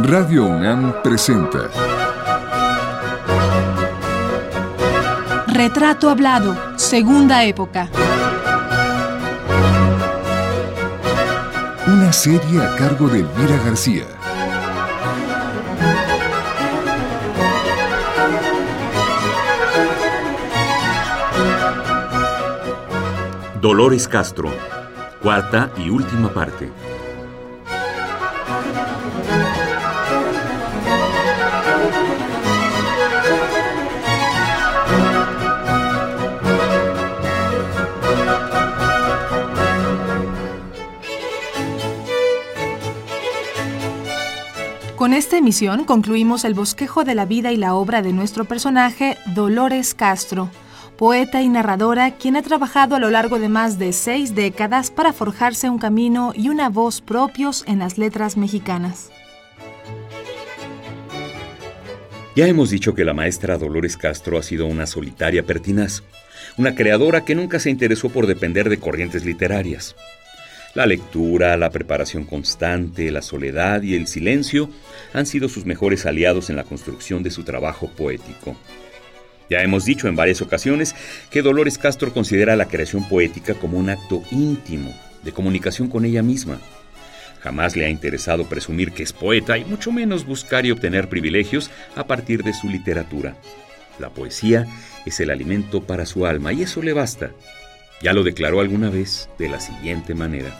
Radio UNAM presenta Retrato Hablado, Segunda Época. Una serie a cargo de Elvira García. Dolores Castro, cuarta y última parte. Esta emisión concluimos el bosquejo de la vida y la obra de nuestro personaje, Dolores Castro, poeta y narradora quien ha trabajado a lo largo de más de seis décadas para forjarse un camino y una voz propios en las letras mexicanas. Ya hemos dicho que la maestra Dolores Castro ha sido una solitaria pertinaz, una creadora que nunca se interesó por depender de corrientes literarias. La lectura, la preparación constante, la soledad y el silencio han sido sus mejores aliados en la construcción de su trabajo poético. Ya hemos dicho en varias ocasiones que Dolores Castro considera la creación poética como un acto íntimo de comunicación con ella misma. Jamás le ha interesado presumir que es poeta y mucho menos buscar y obtener privilegios a partir de su literatura. La poesía es el alimento para su alma y eso le basta. Ya lo declaró alguna vez de la siguiente manera.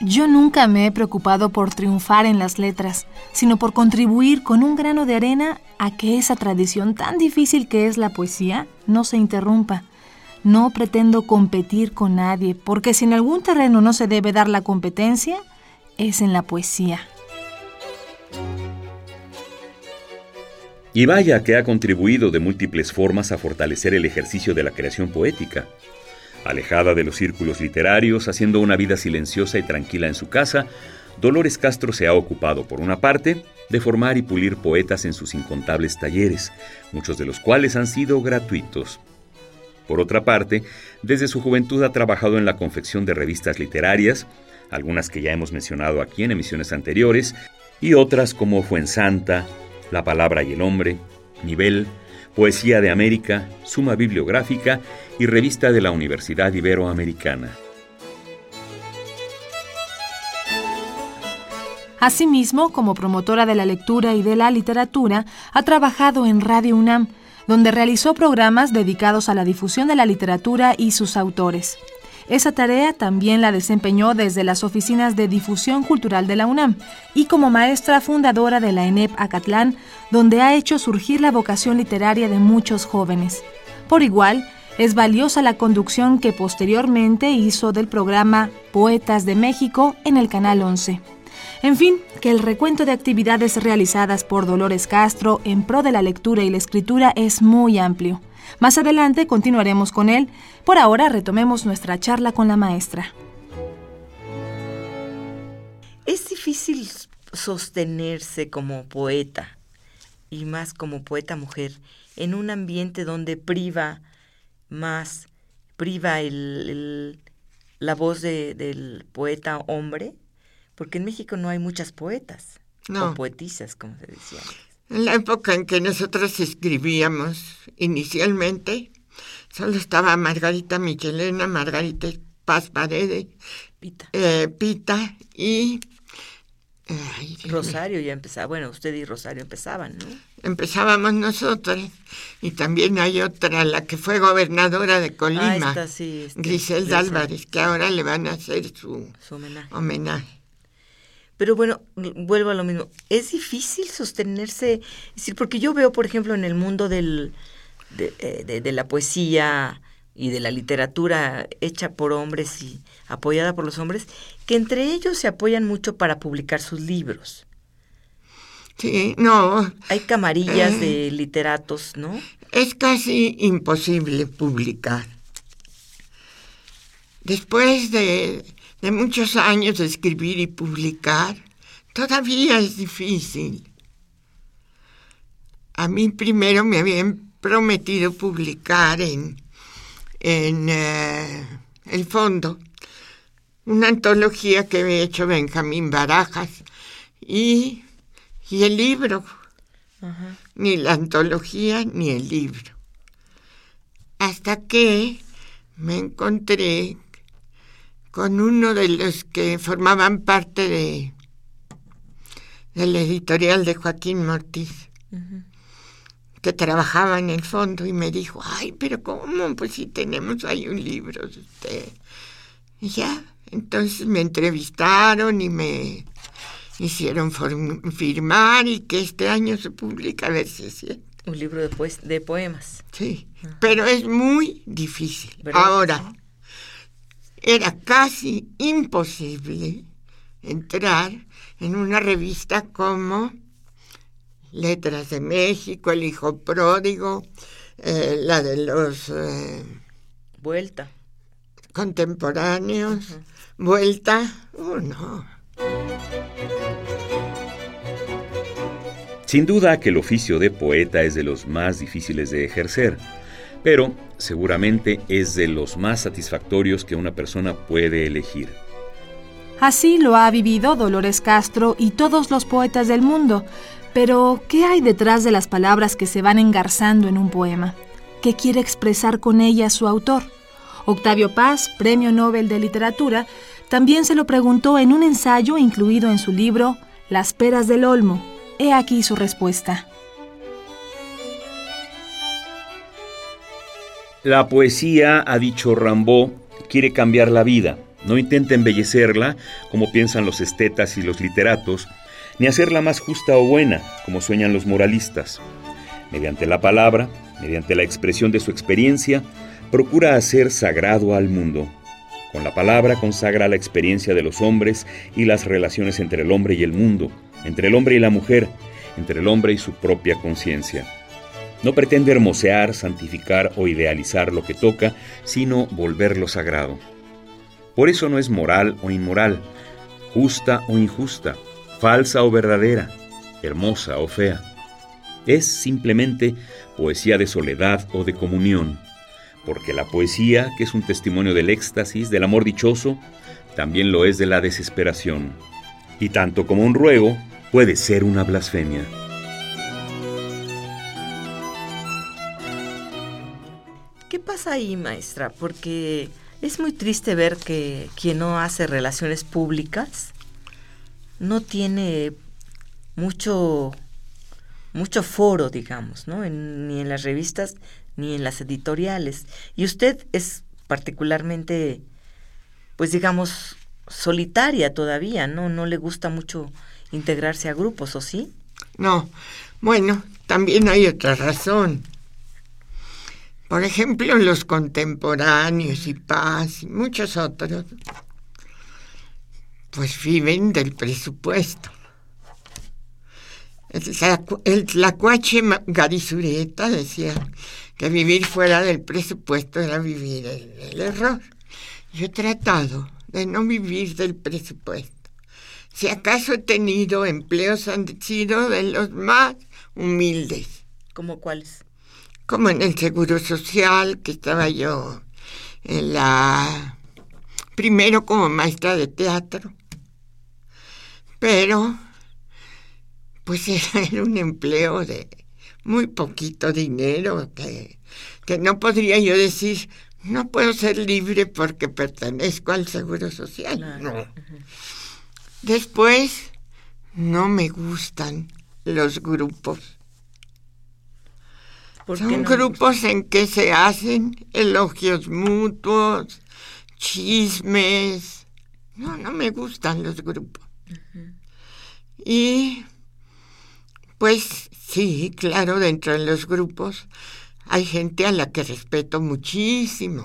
Yo nunca me he preocupado por triunfar en las letras, sino por contribuir con un grano de arena a que esa tradición tan difícil que es la poesía no se interrumpa. No pretendo competir con nadie, porque si en algún terreno no se debe dar la competencia, es en la poesía. Y vaya que ha contribuido de múltiples formas a fortalecer el ejercicio de la creación poética. Alejada de los círculos literarios, haciendo una vida silenciosa y tranquila en su casa, Dolores Castro se ha ocupado, por una parte, de formar y pulir poetas en sus incontables talleres, muchos de los cuales han sido gratuitos. Por otra parte, desde su juventud ha trabajado en la confección de revistas literarias, algunas que ya hemos mencionado aquí en emisiones anteriores, y otras como Fuensanta, La Palabra y el Hombre, Nivel, Poesía de América, Suma Bibliográfica y Revista de la Universidad Iberoamericana. Asimismo, como promotora de la lectura y de la literatura, ha trabajado en Radio UNAM, donde realizó programas dedicados a la difusión de la literatura y sus autores. Esa tarea también la desempeñó desde las oficinas de difusión cultural de la UNAM y como maestra fundadora de la ENEP Acatlán, donde ha hecho surgir la vocación literaria de muchos jóvenes. Por igual, es valiosa la conducción que posteriormente hizo del programa Poetas de México en el Canal 11. En fin, que el recuento de actividades realizadas por Dolores Castro en pro de la lectura y la escritura es muy amplio. Más adelante continuaremos con él. Por ahora retomemos nuestra charla con la maestra. Es difícil sostenerse como poeta y más como poeta mujer en un ambiente donde priva más, priva el, la voz del poeta hombre, porque en México no hay muchas poetas o poetisas, como se decía. En la época en que nosotros escribíamos inicialmente, solo estaba Margarita Michelena, Margarita Paz Paredes, Pita, eh, Pita y... Rosario ya empezaba, bueno, usted y Rosario empezaban, ¿no? Empezábamos nosotros y también hay otra, la que fue gobernadora de Colima, ah, este, Griselda Álvarez, que ahora le van a hacer su, homenaje. Pero bueno, vuelvo a lo mismo. Es difícil sostenerse, es decir, porque yo veo, por ejemplo, en el mundo del, eh, de, la poesía y de la literatura hecha por hombres y apoyada por los hombres, que entre ellos se apoyan mucho para publicar sus libros. Sí, no. Hay camarillas eh, de literatos, ¿no? Es casi imposible publicar. Después de de muchos años de escribir y publicar, todavía es difícil. A mí primero me habían prometido publicar en, en eh, el fondo, una antología que había hecho Benjamín Barajas y, y el libro. Ni la antología ni el libro. Hasta que me encontré con uno de los que formaban parte de del editorial de Joaquín Mortiz, que trabajaba en el fondo y me dijo, ay, pero ¿cómo? Pues si tenemos ahí un libro de usted. Y ya, entonces me entrevistaron y me hicieron firmar y que este año se publica, a ver si es cierto. Un libro de, de poemas. Sí, pero es muy difícil. Ahora, era casi imposible entrar en una revista como Letras de México, El Hijo Pródigo, eh, la de los... Eh, Vuelta. Contemporáneos. Vuelta. Oh, no. Sin duda que el oficio de poeta es de los más difíciles de ejercer, pero seguramente es de los más satisfactorios que una persona puede elegir. Así lo ha vivido Dolores Castro y todos los poetas del mundo, pero ¿qué hay detrás de las palabras que se van engarzando en un poema? ¿Qué quiere expresar con ellas su autor? Octavio Paz, Premio Nobel de Literatura, también se lo preguntó en un ensayo incluido en su libro Las peras del Olmo, He aquí su respuesta. La poesía, ha dicho Rambaud, quiere cambiar la vida. No intenta embellecerla, como piensan los estetas y los literatos, ni hacerla más justa o buena, como sueñan los moralistas. Mediante la palabra, mediante la expresión de su experiencia, procura hacer sagrado al mundo. Con la palabra consagra la experiencia de los hombres y las relaciones entre el hombre y el mundo, entre el hombre y la mujer, entre el hombre y su propia conciencia. No pretende hermosear, santificar o idealizar lo que toca, sino volverlo sagrado. Por eso no es moral o inmoral, justa o injusta, falsa o verdadera, hermosa o fea. Es simplemente poesía de soledad o de comunión, porque la poesía, que es un testimonio del éxtasis, del amor dichoso, también lo es de la desesperación. Y tanto como un ruego, puede ser una blasfemia. Ahí, maestra? Porque es muy triste ver que quien no hace relaciones públicas no tiene mucho mucho foro, digamos, ¿no? ni en las revistas ni en las editoriales. Y usted es particularmente, pues digamos, solitaria todavía, ¿no? No le gusta mucho integrarse a grupos, ¿o sí? No, bueno, también hay otra razón. Por ejemplo, los contemporáneos y Paz y muchos otros, pues viven del presupuesto. El tlacuache Garizureta decía que vivir fuera del presupuesto era vivir el error. Yo he tratado de no vivir del presupuesto. Si acaso he tenido empleos, han sido de los más humildes. ¿Como cuáles? Como en el Seguro Social, que estaba yo en la... Primero como maestra de teatro, pero pues era un empleo de muy poquito dinero, que, que no podría yo decir, no puedo ser libre porque pertenezco al Seguro Social. No. Después, no me gustan los grupos. Son grupos en que se hacen elogios mutuos, chismes. No, no me gustan los grupos. Y pues sí, claro, dentro de los grupos hay gente a la que respeto muchísimo,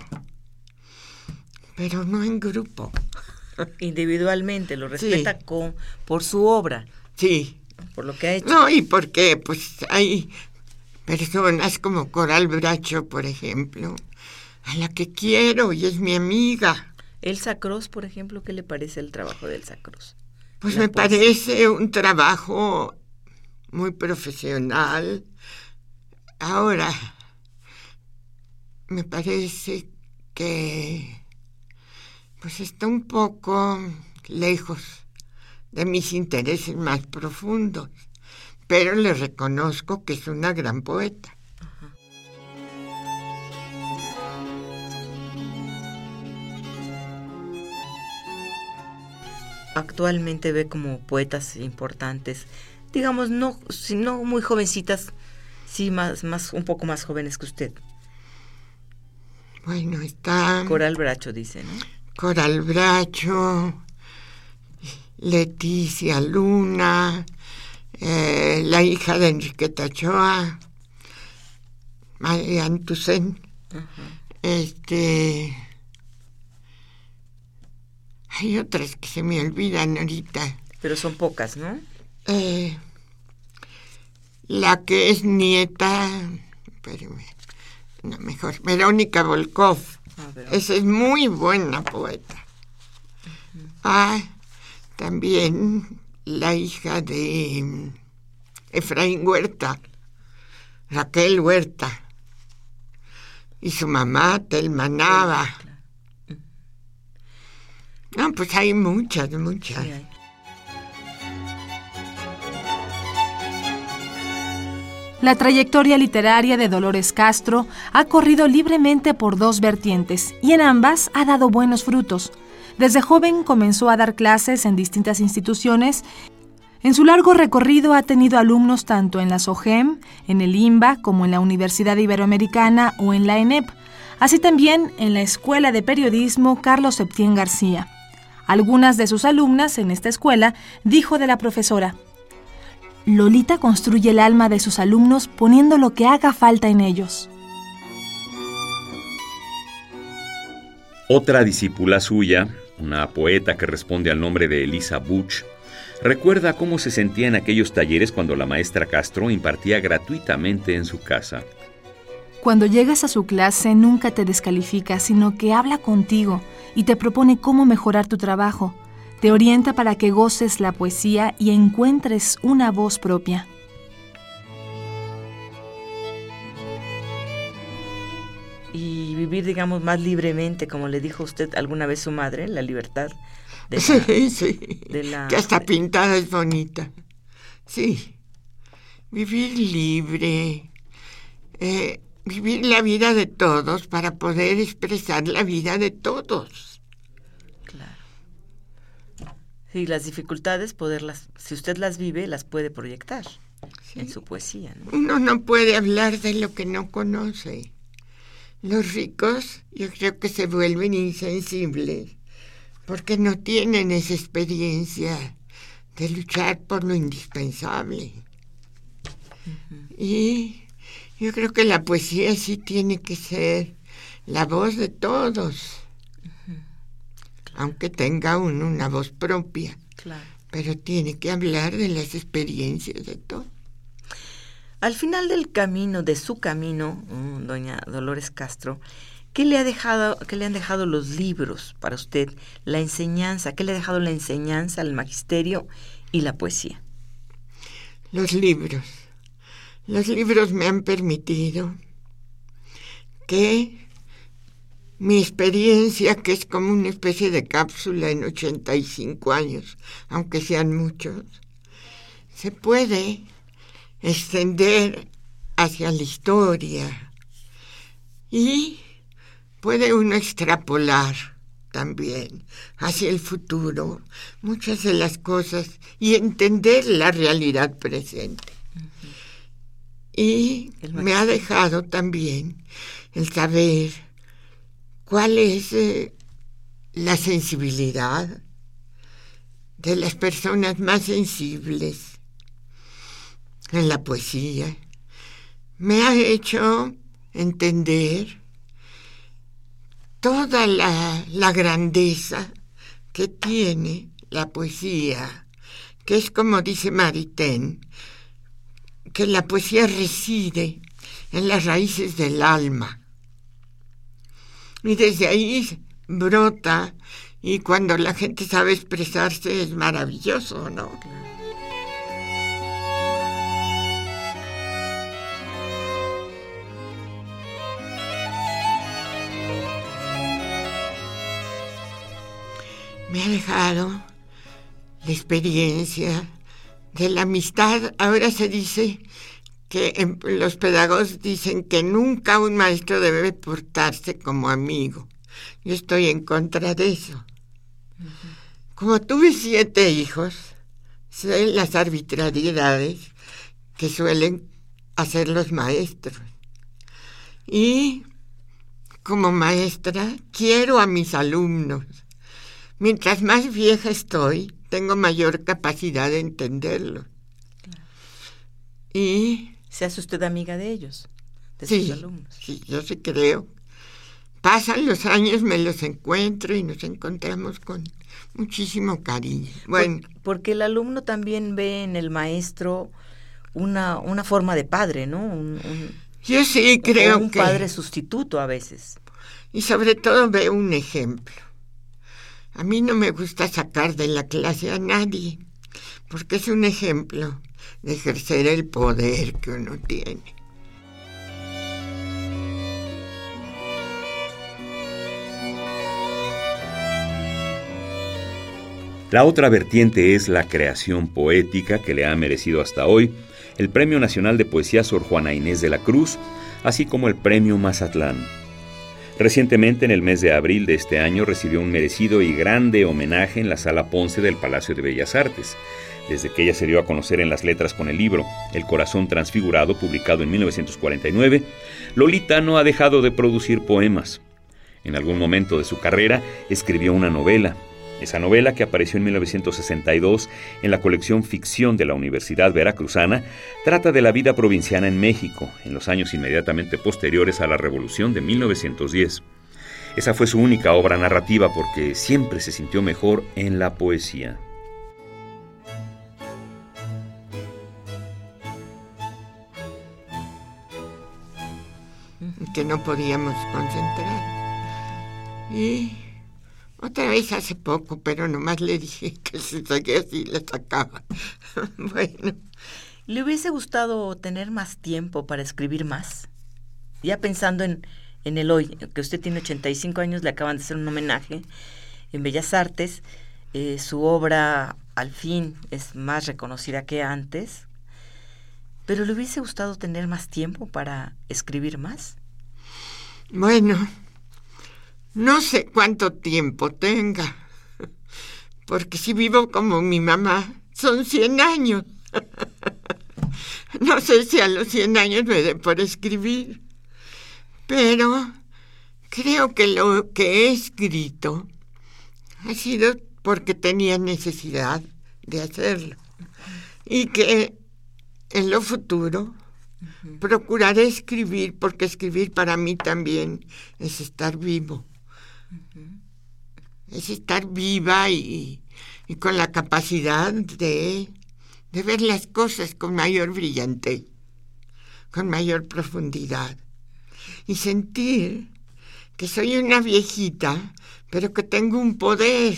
pero no en grupo. Individualmente, lo respeta con, por su obra. Sí. Por lo que ha hecho. No, y porque pues hay personas como Coral Bracho, por ejemplo, a la que quiero y es mi amiga. Elsa Cruz, por ejemplo, ¿qué le parece el trabajo de Elsa Cruz? Pues me parece un trabajo muy profesional. Ahora, me parece que pues está un poco lejos de mis intereses más profundos, pero le reconozco que es una gran poeta. Actualmente ve como poetas importantes, digamos, no, no muy jovencitas, sí más, más, un poco más jóvenes que usted. Bueno, está... Coral Bracho dice, ¿no? Coral Bracho, Leticia Luna, eh, la hija de Enriqueta Ochoa, María Antusen, este... Hay otras que se me olvidan ahorita. Pero son pocas, ¿no? Eh, la que es nieta, espérame, no, mejor, Verónica Volkov. Ah, Esa es muy buena poeta. Ah, también la hija de mm, Efraín Huerta, Raquel Huerta, y su mamá Telma Nava. No, pues hay muchas, muchas. La trayectoria literaria de Dolores Castro ha corrido libremente por dos vertientes y en ambas ha dado buenos frutos. Desde joven comenzó a dar clases en distintas instituciones. En su largo recorrido ha tenido alumnos tanto en la SOGEM, en el IMBA, como en la Universidad Iberoamericana o en la ENEP, así también en la Escuela de Periodismo Carlos Septién García. Algunas de sus alumnas en esta escuela dijo de la profesora, Lolita construye el alma de sus alumnos poniendo lo que haga falta en ellos. Otra discípula suya, una poeta que responde al nombre de Elisa Butch, recuerda cómo se sentía en aquellos talleres cuando la maestra Castro impartía gratuitamente en su casa. Cuando llegas a su clase nunca te descalifica, sino que habla contigo y te propone cómo mejorar tu trabajo. Te orienta para que goces la poesía y encuentres una voz propia. Vivir, digamos, más libremente, como le dijo usted alguna vez su madre, la libertad. De sí, sí. que hasta pintada es bonita. Sí. Vivir libre. Eh, vivir la vida de todos para poder expresar la vida de todos. Claro. Sí, las dificultades, poderlas, si usted las vive, las puede proyectar en su poesía. Uno no puede hablar de lo que no conoce. Los ricos yo creo que se vuelven insensibles porque no tienen esa experiencia de luchar por lo indispensable. Y yo creo que la poesía sí tiene que ser la voz de todos, aunque tenga uno una voz propia, pero tiene que hablar de las experiencias de todos. Al final del camino, de su camino, mm, doña Dolores Castro, ¿qué le, ha dejado, ¿qué le han dejado los libros para usted? La enseñanza, ¿qué le ha dejado la enseñanza, el magisterio y la poesía? Los libros. Los libros me han permitido que mi experiencia, que es como una especie de cápsula en 85 años, aunque sean muchos, se puede extender hacia la historia. Y puede uno extrapolar también hacia el futuro muchas de las cosas y entender la realidad presente. Y me ha dejado también el saber cuál es eh, la sensibilidad de las personas más sensibles en la poesía, me ha hecho entender toda la, la grandeza que tiene la poesía, que es como dice Maritain, que la poesía reside en las raíces del alma. Y desde ahí brota y cuando la gente sabe expresarse es maravilloso, ¿no? Me ha dejado la experiencia de la amistad. Ahora se dice que los pedagogos dicen que nunca un maestro debe portarse como amigo. Yo estoy en contra de eso. Como tuve siete hijos, sé las arbitrariedades que suelen hacer los maestros. Y como maestra quiero a mis alumnos. Mientras más vieja estoy, tengo mayor capacidad de entenderlo. Y ¿Se hace usted amiga de ellos, de sí, sus alumnos? Sí, yo sí creo. Pasan los años, me los encuentro y nos encontramos con muchísimo cariño. Bueno. porque el alumno también ve en el maestro una, una forma de padre, ¿no? Un, yo sí creo un padre sustituto a veces. Y sobre todo ve un ejemplo. A mí no me gusta sacar de la clase a nadie, porque es un ejemplo de ejercer el poder que uno tiene. La otra vertiente es la creación poética que le ha merecido hasta hoy el Premio Nacional de Poesía Sor Juana Inés de la Cruz, así como el Premio Mazatlán. Recientemente, en el mes de abril de este año, recibió un merecido y grande homenaje en la Sala Ponce del Palacio de Bellas Artes, desde que ella se dio a conocer en las letras con el libro El corazón transfigurado, publicado en 1949, Lolita no ha dejado de producir poemas. En algún momento de su carrera escribió una novela. Esa novela, que apareció en 1962 en la colección Ficción de la Universidad Veracruzana, trata de la vida provinciana en México, en los años inmediatamente posteriores a la Revolución de 1910. Esa fue su única obra narrativa porque siempre se sintió mejor en la poesía. que no podíamos concentrar. Y otra vez hace poco, pero nomás le dije que si seguía así le sacaba. bueno. ¿Le hubiese gustado tener más tiempo para escribir más? Ya pensando en, en el hoy, que usted tiene 85 años, le acaban de hacer un homenaje en Bellas Artes. Eh, su obra al fin es más reconocida que antes. ¿Pero le hubiese gustado tener más tiempo para escribir más? Bueno, no sé cuánto tiempo tenga, porque si vivo como mi mamá, son 100 años. No sé si a los 100 años me dé por escribir, pero creo que lo que he escrito ha sido porque tenía necesidad de hacerlo y que en lo futuro Procuraré escribir porque escribir para mí también es estar vivo. Es estar viva y, con la capacidad de, de ver las cosas con mayor brillantez, con mayor profundidad. Y sentir que soy una viejita, pero que tengo un poder,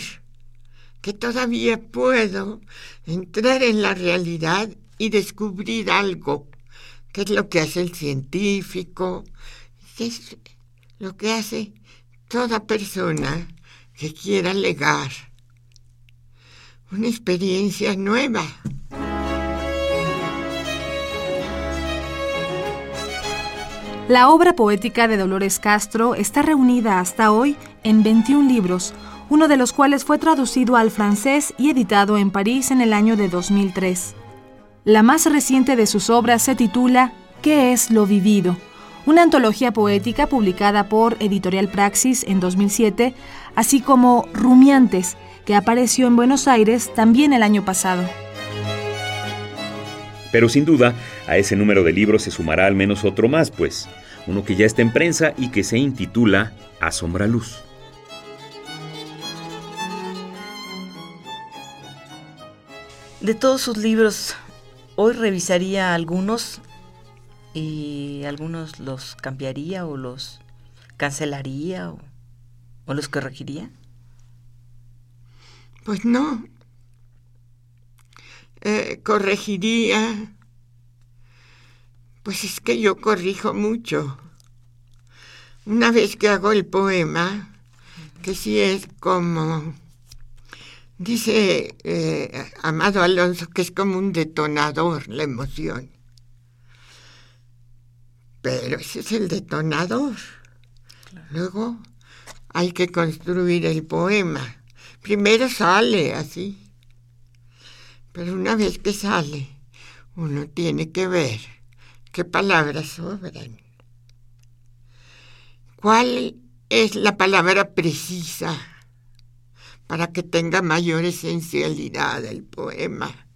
que todavía puedo entrar en la realidad y descubrir algo qué es lo que hace el científico, qué es lo que hace toda persona que quiera legar una experiencia nueva. La obra poética de Dolores Castro está reunida hasta hoy en 21 libros, uno de los cuales fue traducido al francés y editado en París en el año de 2003. La más reciente de sus obras se titula ¿Qué es lo vivido? Una antología poética publicada por Editorial Praxis en 2007, así como Rumiantes, que apareció en Buenos Aires también el año pasado. Pero sin duda, a ese número de libros se sumará al menos otro más, pues, uno que ya está en prensa y que se intitula Asombra Luz. De todos sus libros, Hoy revisaría algunos y algunos los cambiaría o los cancelaría o, los corregiría. Pues no. Eh, corregiría. Pues es que yo corrijo mucho. Una vez que hago el poema, que si es como Dice eh, Amado Alonso que es como un detonador la emoción. Pero ese es el detonador. Luego hay que construir el poema. Primero sale así. Pero una vez que sale, uno tiene que ver qué palabras sobran. ¿Cuál es la palabra precisa para que tenga mayor esencialidad el poema?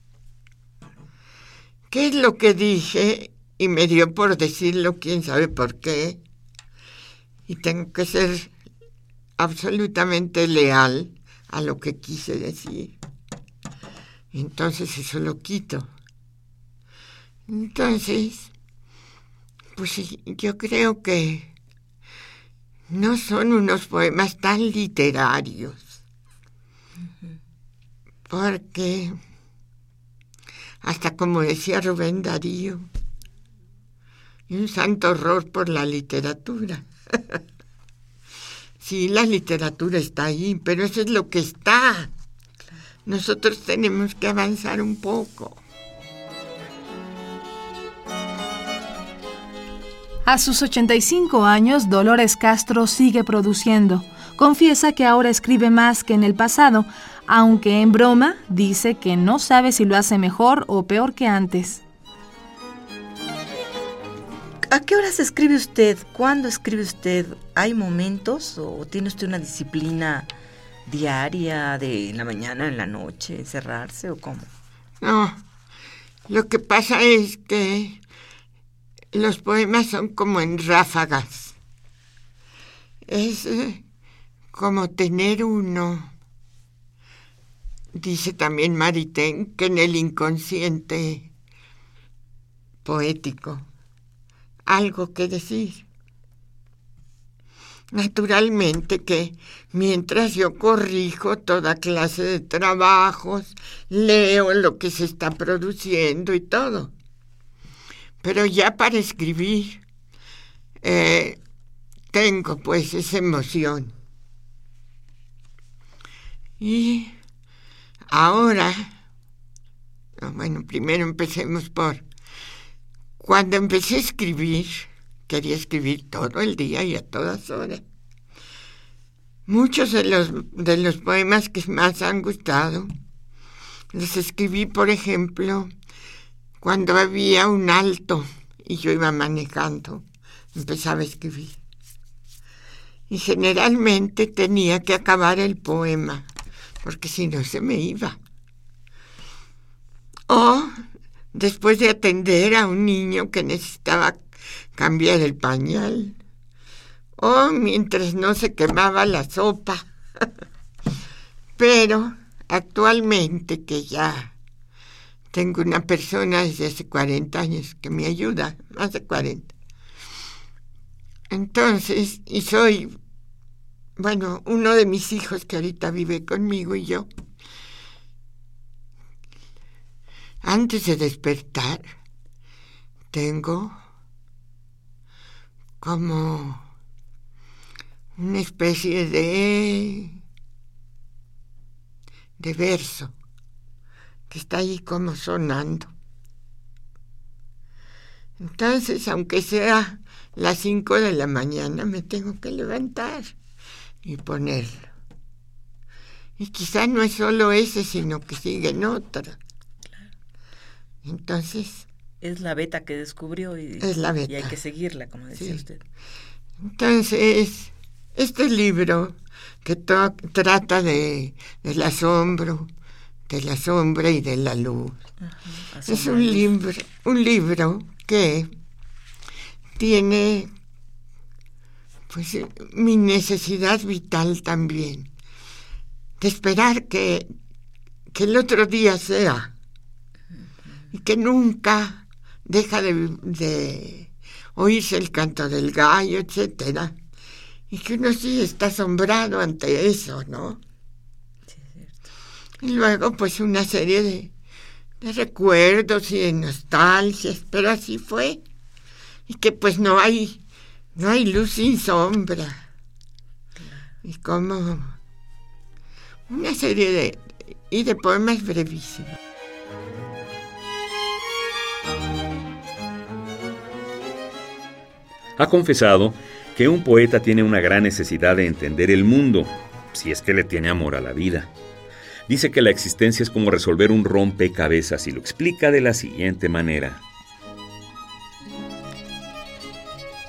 ¿Qué es lo que dije y me dio por decirlo, quién sabe por qué? Y tengo que ser absolutamente leal a lo que quise decir. Entonces eso lo quito. Entonces, pues yo creo que no son unos poemas tan literarios. Porque, hasta como decía Rubén Darío, un santo horror por la literatura. sí, la literatura está ahí, pero eso es lo que está. Nosotros tenemos que avanzar un poco. A sus 85 años, Dolores Castro sigue produciendo. Confiesa que ahora escribe más que en el pasado, aunque en broma dice que no sabe si lo hace mejor o peor que antes. ¿A qué horas escribe usted? ¿Cuándo escribe usted? ¿Hay momentos o tiene usted una disciplina diaria de la mañana, en la noche, encerrarse o cómo? No, lo que pasa es que los poemas son como en ráfagas. Es eh, como tener uno, dice también Maritain, que en el inconsciente poético, algo que decir. Naturalmente que mientras yo corrijo toda clase de trabajos, leo lo que se está produciendo y todo. Pero ya para escribir eh, tengo pues esa emoción. Y ahora, bueno, primero empecemos por, cuando empecé a escribir, quería escribir todo el día y a todas horas. Muchos de los, de los poemas que más han gustado los escribí, por ejemplo, cuando había un alto y yo iba manejando, empezaba a escribir. Y generalmente tenía que acabar el poema, porque si no se me iba. O después de atender a un niño que necesitaba cambiar el pañal. O mientras no se quemaba la sopa. Pero actualmente que ya tengo una persona desde hace 40 años que me ayuda, más de 40. Entonces, y soy, bueno, uno de mis hijos que ahorita vive conmigo y yo, antes de despertar, tengo como una especie de, de verso que está ahí como sonando. Entonces, aunque sea las cinco de la mañana, me tengo que levantar y ponerlo. Y quizá no es solo ese, sino que sigue en otra. Entonces... Es la beta que descubrió y, es la beta. y hay que seguirla, como decía usted. Entonces, este libro que trata de, del asombro, de la sombra y de la luz. es un libro, un libro que tiene pues mi necesidad vital también de esperar que, que el otro día sea y que nunca deja de, de oírse el canto del gallo, etcétera, y que uno sí está asombrado ante eso, ¿no? Y luego pues una serie de, recuerdos y de nostalgias, pero así fue. Y que pues no hay, no hay luz sin sombra. Y como una serie de, y de poemas brevísimos. Ha confesado que un poeta tiene una gran necesidad de entender el mundo, si es que le tiene amor a la vida. Dice que la existencia es como resolver un rompecabezas y lo explica de la siguiente manera.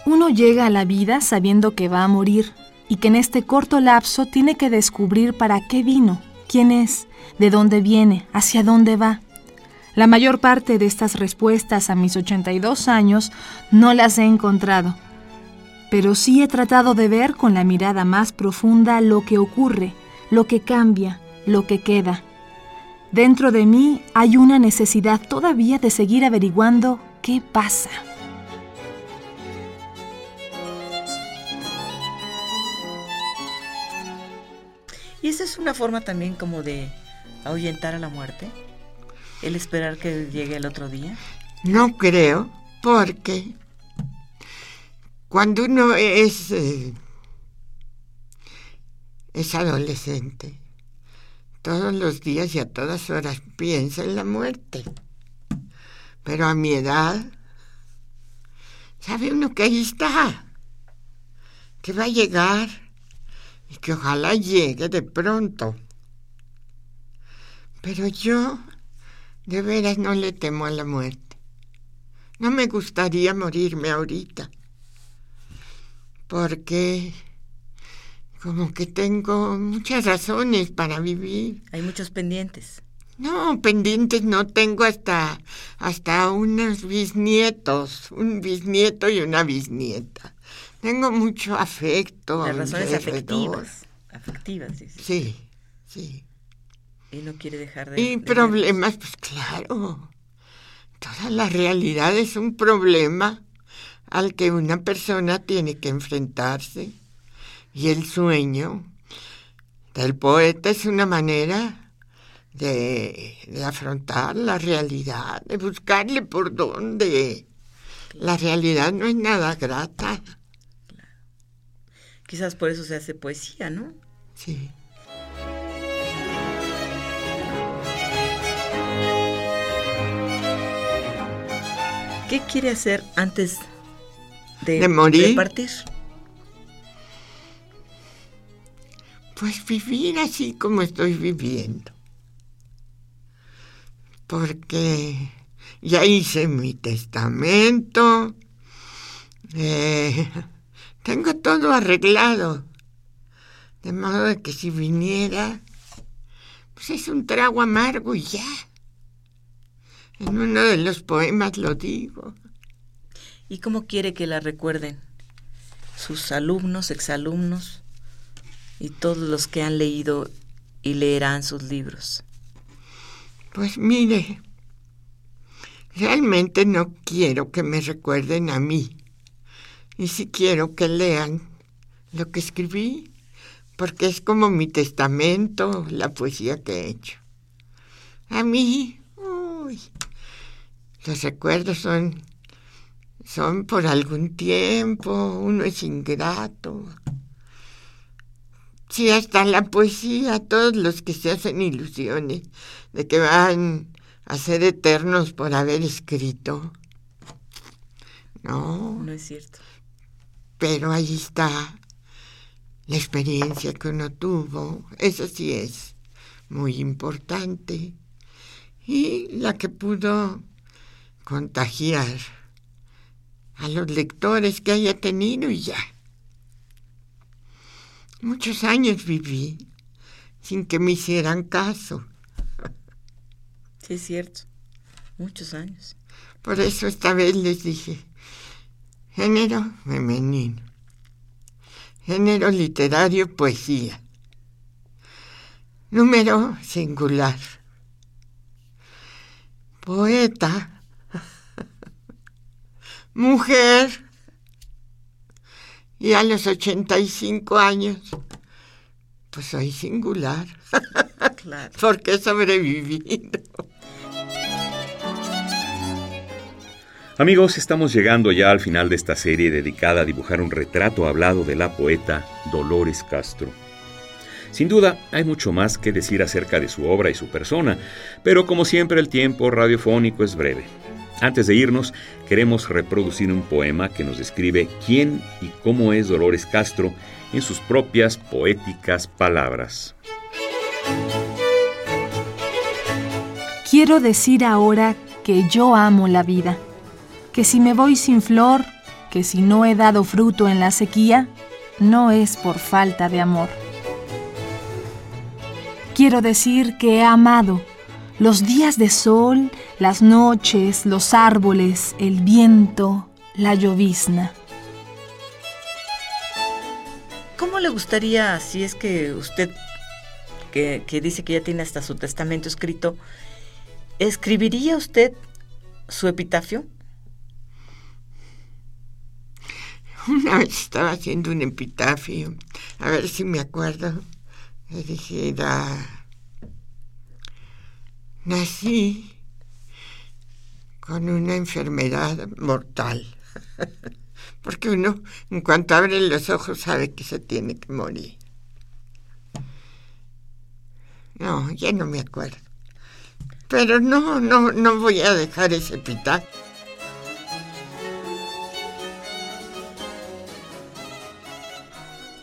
Uno llega a la vida sabiendo que va a morir y que en este corto lapso tiene que descubrir para qué vino, quién es, de dónde viene, hacia dónde va. La mayor parte de estas respuestas a mis 82 años no las he encontrado, pero sí he tratado de ver con la mirada más profunda lo que ocurre, lo que cambia, lo que queda. Dentro de mí hay una necesidad todavía de seguir averiguando qué pasa. Y esa es una forma también como de ahuyentar a la muerte, el esperar que llegue el otro día. No creo, porque cuando uno es, eh, es adolescente, todos los días y a todas horas piensa en la muerte. Pero a mi edad, sabe uno que ahí está, que va a llegar y que ojalá llegue de pronto. Pero yo de veras no le temo a la muerte. No me gustaría morirme ahorita, porque como que tengo muchas razones para vivir. Hay muchos pendientes. No, pendientes no tengo hasta hasta unos bisnietos, un bisnieto y una bisnieta. Tengo mucho afecto. Las razones afectivas. Afectivas, sí. Sí, sí. Y no quiere dejar de... Y problemas, pues claro. Toda la realidad es un problema al que una persona tiene que enfrentarse. Y el sueño del poeta es una manera de, de afrontar la realidad, de buscarle por dónde. La realidad no es nada grata. Quizás por eso se hace poesía, ¿no? Sí. ¿Qué quiere hacer antes de, ¿De morir? partir? Pues vivir así como estoy viviendo. Porque ya hice mi testamento. Eh, tengo todo arreglado. De modo que si viniera, pues es un trago amargo y ya. En uno de los poemas lo digo. ¿Y cómo quiere que la recuerden? Sus alumnos, exalumnos y todos los que han leído y leerán sus libros. Pues mire, realmente no quiero que me recuerden a mí. Y si quiero que lean lo que escribí, porque es como mi testamento, la poesía que he hecho. A mí, uy, los recuerdos son, son por algún tiempo, uno es ingrato. Sí, hasta la poesía, todos los que se hacen ilusiones de que van a ser eternos por haber escrito. No. No es cierto. Pero ahí está la experiencia que uno tuvo. Eso sí es muy importante. Y la que pudo contagiar a los lectores que haya tenido y ya. Muchos años viví sin que me hicieran caso. Sí, es cierto. Muchos años. Por eso esta vez les dije, género femenino, género literario, poesía, número singular, poeta, mujer, y a los 85 años, pues soy singular, Claro. porque he sobrevivido. Amigos, estamos llegando ya al final de esta serie dedicada a dibujar un retrato hablado de la poeta Dolores Castro. Sin duda, hay mucho más que decir acerca de su obra y su persona, pero como siempre el tiempo radiofónico es breve. Antes de irnos, queremos reproducir un poema que nos describe quién y cómo es Dolores Castro en sus propias poéticas palabras. Quiero decir ahora que yo amo la vida, que si me voy sin flor, que si no he dado fruto en la sequía, no es por falta de amor. Quiero decir que he amado los días de sol, las noches, los árboles, el viento, la llovizna. ¿Cómo le gustaría, si es que usted, que, dice que ya tiene hasta su testamento escrito, escribiría usted su epitafio? Una vez estaba haciendo un epitafio, a ver si me acuerdo. Le dije, nací con una enfermedad mortal. porque uno en cuanto abre los ojos sabe que se tiene que morir. No, ya no me acuerdo. Pero no, no, no voy a dejar ese pital.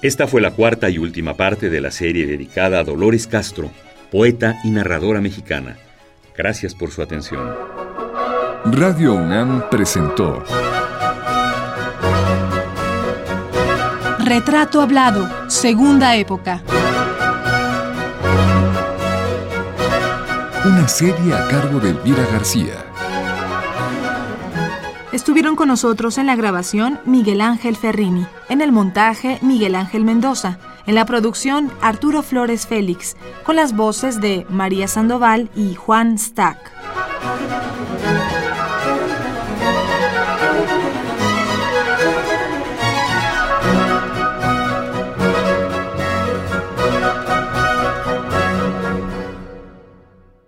Esta fue la cuarta y última parte de la serie dedicada a Dolores Castro, poeta y narradora mexicana. Gracias por su atención. Radio UNAM presentó Retrato Hablado, Segunda Época. Una serie a cargo de Elvira García. Estuvieron con nosotros en la grabación Miguel Ángel Ferrini, en el montaje Miguel Ángel Mendoza, en la producción Arturo Flores Félix, con las voces de María Sandoval y Juan Stack.